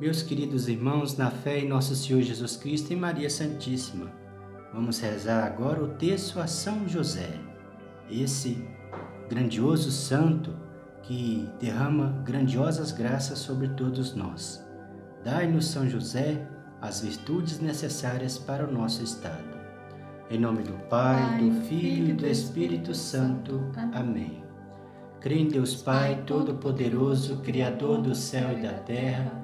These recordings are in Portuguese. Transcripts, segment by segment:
Meus queridos irmãos, na fé em nosso Senhor Jesus Cristo e Maria Santíssima, vamos rezar agora o texto a São José, esse grandioso santo que derrama grandiosas graças sobre todos nós. Dai-nos, São José, as virtudes necessárias para o nosso estado. Em nome do Pai, do Filho e do Espírito Santo. Amém. Creio em Deus Pai Todo-Poderoso, Criador do céu e da terra,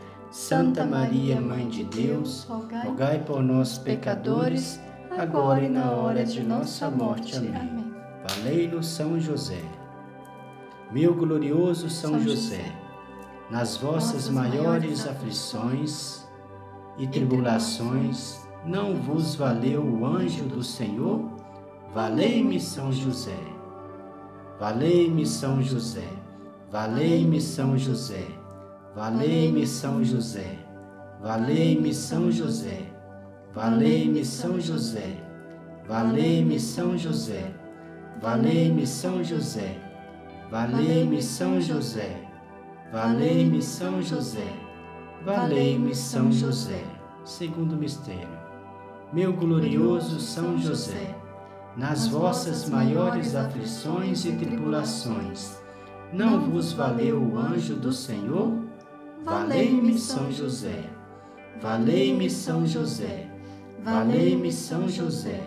Santa Maria, Mãe de Deus, rogai por nós, pecadores, agora e na hora de nossa morte. Amém. Valei-nos São José. Meu glorioso São José, nas vossas maiores aflições e tribulações, não vos valeu o anjo do Senhor? Valei-me, São José. Valei-me, São José. Valei-me, São José. Valei-me São José, valei-me São José, valei-me São José, valei-me São José, valei-me São José, valei-me São José, valei-me São José, valei-me São José. Segundo mistério. Meu glorioso São José, nas vossas maiores aflições e tribulações, não vos valeu o anjo do Senhor? Valei-me, São José. Valei-me, São José. Valei-me, São José.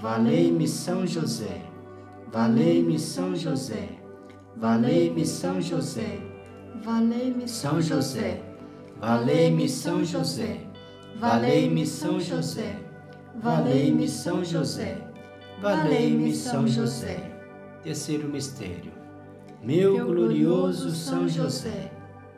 Valei-me, São José. Valei-me, São José. Valei-me, São José. Valei-me, São José. Valei-me, São José. Valei-me, São José. Valei-me São José, valei-me São José. Terceiro mistério. Meu glorioso São José,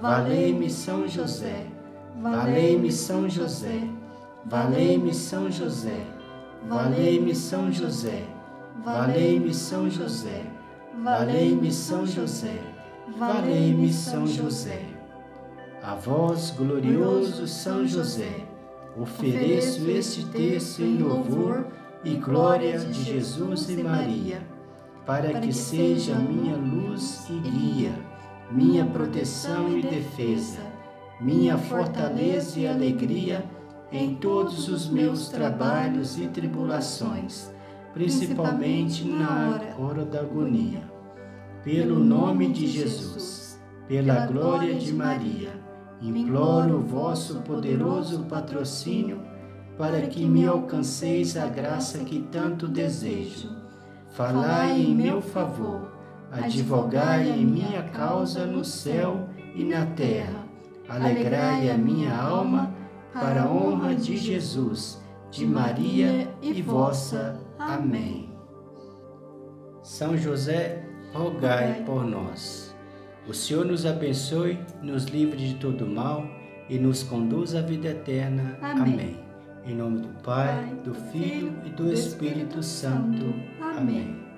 Valei-me São José. Valei-me São José. Valei-me São José. Valei-me São José. Valei-me São José. Valei-me São José. valei-me São José. A vós, glorioso São José, ofereço este texto em louvor e glória de Jesus e Maria, para que seja minha luz e guia, minha proteção e defesa, minha fortaleza e alegria em todos os meus trabalhos e tribulações, principalmente na hora da agonia. Pelo nome de Jesus, pela glória de Maria, imploro o vosso poderoso patrocínio para que me alcanceis a graça que tanto desejo. Falai em meu favor, advogai em minha causa no céu e na terra. Alegrai a minha alma para a honra de Jesus, de Maria e vossa. Amém. São José, rogai por nós. O Senhor nos abençoe, nos livre de todo mal e nos conduz à vida eterna. Amém. Amém. Em nome do Pai, do Filho e do Espírito Santo. Amém.